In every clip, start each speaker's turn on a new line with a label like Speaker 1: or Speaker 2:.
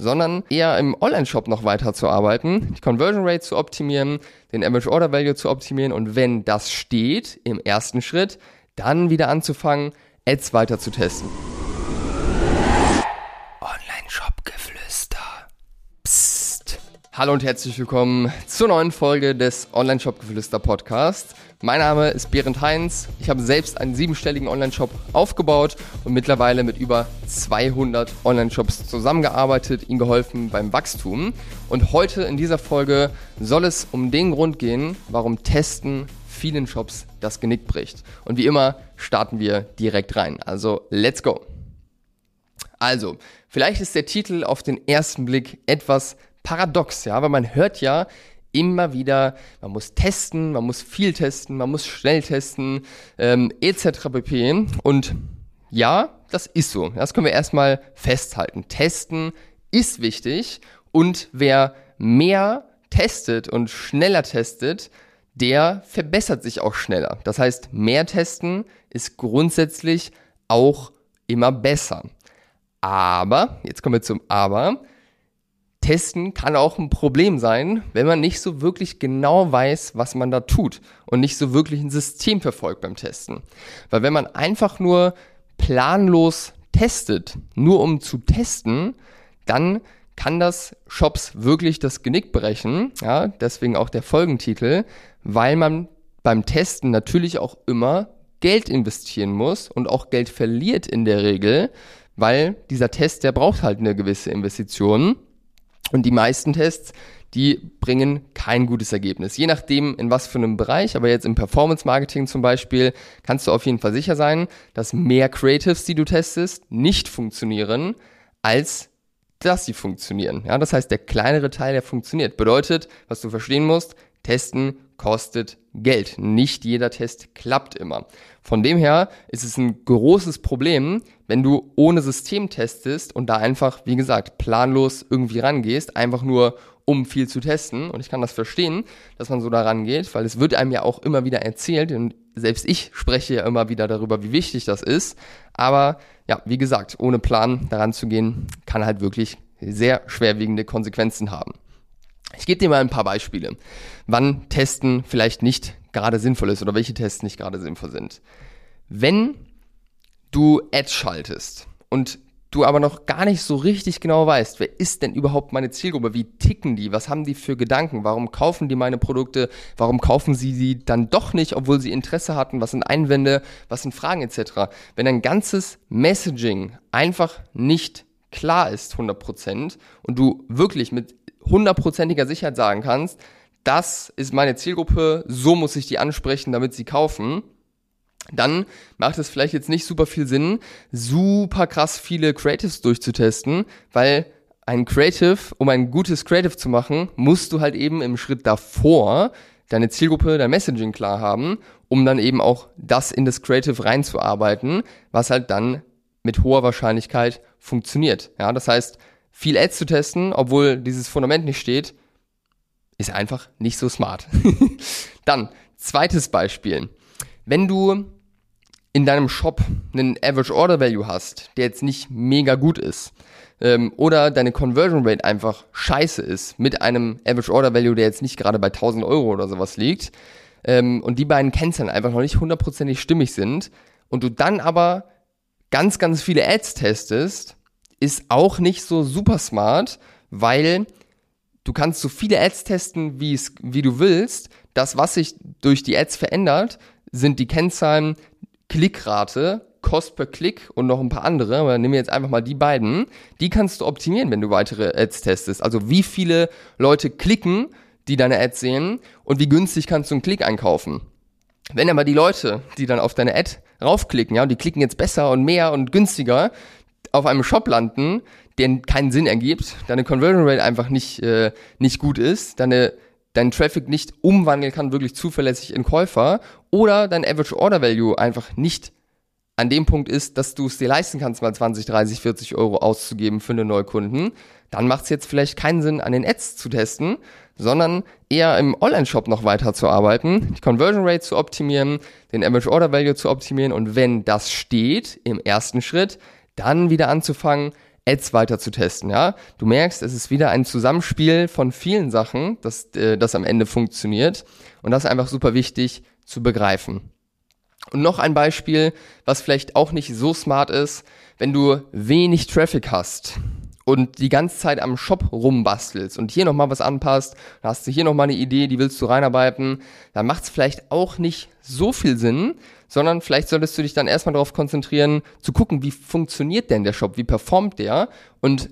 Speaker 1: sondern eher im Online-Shop noch weiter zu arbeiten, die Conversion Rate zu optimieren, den Average Order Value zu optimieren und wenn das steht im ersten Schritt, dann wieder anzufangen, Ads weiter zu testen. Online-Shop-Geflüster. Psst. Hallo und herzlich willkommen zur neuen Folge des Online-Shop-Geflüster Podcast. Mein Name ist Berend Heinz. Ich habe selbst einen siebenstelligen Online-Shop aufgebaut und mittlerweile mit über 200 Online-Shops zusammengearbeitet, ihnen geholfen beim Wachstum. Und heute in dieser Folge soll es um den Grund gehen, warum Testen vielen Shops das Genick bricht. Und wie immer starten wir direkt rein. Also, let's go. Also, vielleicht ist der Titel auf den ersten Blick etwas paradox, ja, weil man hört ja immer wieder, man muss testen, man muss viel testen, man muss schnell testen, ähm, etc. pp. Und ja, das ist so. Das können wir erstmal festhalten. Testen ist wichtig und wer mehr testet und schneller testet, der verbessert sich auch schneller. Das heißt, mehr testen ist grundsätzlich auch immer besser. Aber, jetzt kommen wir zum Aber, Testen kann auch ein Problem sein, wenn man nicht so wirklich genau weiß, was man da tut und nicht so wirklich ein System verfolgt beim Testen. Weil wenn man einfach nur planlos testet, nur um zu testen, dann kann das Shops wirklich das Genick brechen. Ja, deswegen auch der Folgentitel, weil man beim Testen natürlich auch immer Geld investieren muss und auch Geld verliert in der Regel, weil dieser Test, der braucht halt eine gewisse Investition. Und die meisten Tests, die bringen kein gutes Ergebnis. Je nachdem, in was für einem Bereich, aber jetzt im Performance Marketing zum Beispiel, kannst du auf jeden Fall sicher sein, dass mehr Creatives, die du testest, nicht funktionieren, als dass sie funktionieren. Ja, das heißt, der kleinere Teil, der funktioniert. Bedeutet, was du verstehen musst, testen kostet Geld. Nicht jeder Test klappt immer. Von dem her ist es ein großes Problem, wenn du ohne System testest und da einfach, wie gesagt, planlos irgendwie rangehst, einfach nur um viel zu testen. Und ich kann das verstehen, dass man so da rangeht, weil es wird einem ja auch immer wieder erzählt und selbst ich spreche ja immer wieder darüber, wie wichtig das ist. Aber ja, wie gesagt, ohne Plan daran zu gehen, kann halt wirklich sehr schwerwiegende Konsequenzen haben. Ich gebe dir mal ein paar Beispiele, wann Testen vielleicht nicht gerade sinnvoll ist oder welche Tests nicht gerade sinnvoll sind. Wenn du Ads schaltest und du aber noch gar nicht so richtig genau weißt, wer ist denn überhaupt meine Zielgruppe, wie ticken die, was haben die für Gedanken, warum kaufen die meine Produkte, warum kaufen sie sie dann doch nicht, obwohl sie Interesse hatten, was sind Einwände, was sind Fragen etc. Wenn ein ganzes Messaging einfach nicht klar ist 100% und du wirklich mit hundertprozentiger Sicherheit sagen kannst, das ist meine Zielgruppe, so muss ich die ansprechen, damit sie kaufen, dann macht es vielleicht jetzt nicht super viel Sinn, super krass viele Creatives durchzutesten, weil ein Creative, um ein gutes Creative zu machen, musst du halt eben im Schritt davor deine Zielgruppe, dein Messaging klar haben, um dann eben auch das in das Creative reinzuarbeiten, was halt dann mit hoher Wahrscheinlichkeit funktioniert. Ja, das heißt, viel Ads zu testen, obwohl dieses Fundament nicht steht, ist einfach nicht so smart. Dann, zweites Beispiel. Wenn du in deinem Shop einen Average Order Value hast, der jetzt nicht mega gut ist, ähm, oder deine Conversion Rate einfach scheiße ist, mit einem Average Order Value, der jetzt nicht gerade bei 1000 Euro oder sowas liegt, ähm, und die beiden Kennzahlen einfach noch nicht hundertprozentig stimmig sind, und du dann aber ganz, ganz viele Ads testest, ist auch nicht so super smart, weil du kannst so viele Ads testen, wie du willst. Das, was sich durch die Ads verändert, sind die Kennzahlen Klickrate, Cost per Klick und noch ein paar andere, aber nehmen wir jetzt einfach mal die beiden. Die kannst du optimieren, wenn du weitere Ads testest. Also wie viele Leute klicken, die deine Ads sehen und wie günstig kannst du einen Klick einkaufen. Wenn aber die Leute, die dann auf deine Ad raufklicken, ja, und die klicken jetzt besser und mehr und günstiger, auf einem Shop landen, der keinen Sinn ergibt, deine Conversion Rate einfach nicht, äh, nicht gut ist, deine, dein Traffic nicht umwandeln kann wirklich zuverlässig in Käufer oder dein Average Order Value einfach nicht an dem Punkt ist, dass du es dir leisten kannst, mal 20, 30, 40 Euro auszugeben für einen Neukunden, dann macht es jetzt vielleicht keinen Sinn, an den Ads zu testen, sondern eher im Online-Shop noch weiter zu arbeiten, die Conversion Rate zu optimieren, den Average Order Value zu optimieren und wenn das steht im ersten Schritt, dann wieder anzufangen, Ads weiter zu testen, ja. Du merkst, es ist wieder ein Zusammenspiel von vielen Sachen, das, äh, das am Ende funktioniert. Und das ist einfach super wichtig zu begreifen. Und noch ein Beispiel, was vielleicht auch nicht so smart ist, wenn du wenig Traffic hast und die ganze Zeit am Shop rumbastelst und hier nochmal was anpasst, hast du hier nochmal eine Idee, die willst du reinarbeiten, dann macht es vielleicht auch nicht so viel Sinn, sondern vielleicht solltest du dich dann erstmal darauf konzentrieren, zu gucken, wie funktioniert denn der Shop, wie performt der und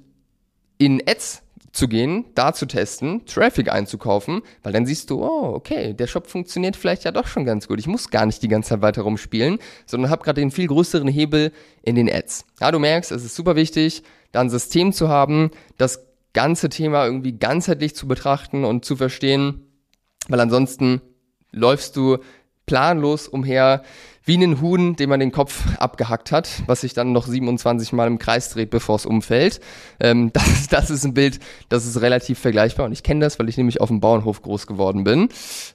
Speaker 1: in Ads zu gehen, da zu testen, Traffic einzukaufen, weil dann siehst du, oh, okay, der Shop funktioniert vielleicht ja doch schon ganz gut. Ich muss gar nicht die ganze Zeit weiter rumspielen, sondern habe gerade den viel größeren Hebel in den Ads. Ja, du merkst, es ist super wichtig, da ein System zu haben, das ganze Thema irgendwie ganzheitlich zu betrachten und zu verstehen, weil ansonsten läufst du planlos umher, wie einen Huhn, dem man den Kopf abgehackt hat, was sich dann noch 27 Mal im Kreis dreht, bevor es umfällt. Ähm, das, das ist ein Bild, das ist relativ vergleichbar und ich kenne das, weil ich nämlich auf dem Bauernhof groß geworden bin.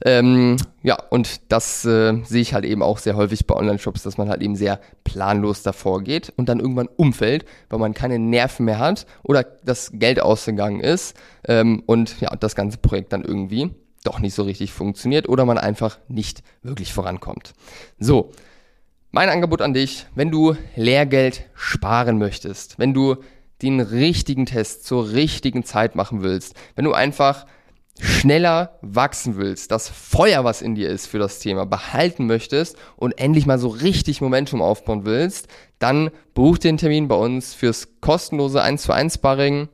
Speaker 1: Ähm, ja, und das äh, sehe ich halt eben auch sehr häufig bei Online-Shops, dass man halt eben sehr planlos davor geht und dann irgendwann umfällt, weil man keine Nerven mehr hat oder das Geld ausgegangen ist ähm, und ja, das ganze Projekt dann irgendwie doch nicht so richtig funktioniert oder man einfach nicht wirklich vorankommt. So, mein Angebot an dich, wenn du Lehrgeld sparen möchtest, wenn du den richtigen Test zur richtigen Zeit machen willst, wenn du einfach schneller wachsen willst, das Feuer, was in dir ist für das Thema, behalten möchtest und endlich mal so richtig Momentum aufbauen willst, dann buch den Termin bei uns fürs kostenlose 1 zu 1 Sparring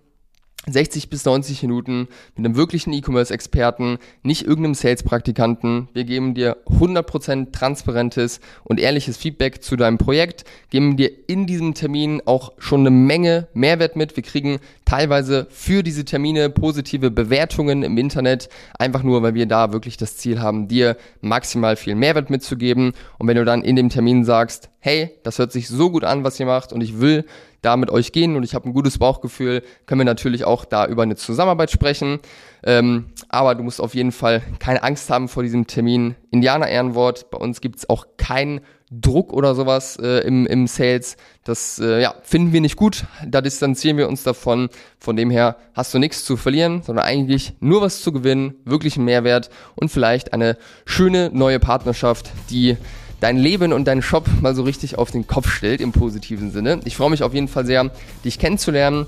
Speaker 1: 60 bis 90 Minuten mit einem wirklichen E-Commerce-Experten, nicht irgendeinem Sales-Praktikanten. Wir geben dir 100% transparentes und ehrliches Feedback zu deinem Projekt, geben dir in diesem Termin auch schon eine Menge Mehrwert mit. Wir kriegen teilweise für diese Termine positive Bewertungen im Internet, einfach nur, weil wir da wirklich das Ziel haben, dir maximal viel Mehrwert mitzugeben. Und wenn du dann in dem Termin sagst, hey, das hört sich so gut an, was ihr macht und ich will da mit euch gehen und ich habe ein gutes Bauchgefühl, können wir natürlich auch da über eine Zusammenarbeit sprechen. Ähm, aber du musst auf jeden Fall keine Angst haben vor diesem Termin. Indianer Ehrenwort, bei uns gibt's auch keinen Druck oder sowas äh, im, im Sales. Das äh, ja, finden wir nicht gut, da distanzieren wir uns davon. Von dem her hast du nichts zu verlieren, sondern eigentlich nur was zu gewinnen, wirklich einen Mehrwert und vielleicht eine schöne neue Partnerschaft, die dein Leben und deinen Shop mal so richtig auf den Kopf stellt im positiven Sinne. Ich freue mich auf jeden Fall sehr, dich kennenzulernen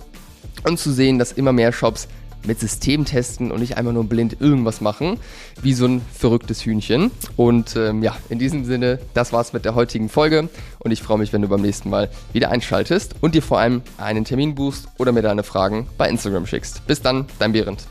Speaker 1: und zu sehen, dass immer mehr Shops mit System testen und nicht einfach nur blind irgendwas machen, wie so ein verrücktes Hühnchen. Und ähm, ja, in diesem Sinne, das war's mit der heutigen Folge und ich freue mich, wenn du beim nächsten Mal wieder einschaltest und dir vor allem einen Termin buchst oder mir deine Fragen bei Instagram schickst. Bis dann, dein Behrend.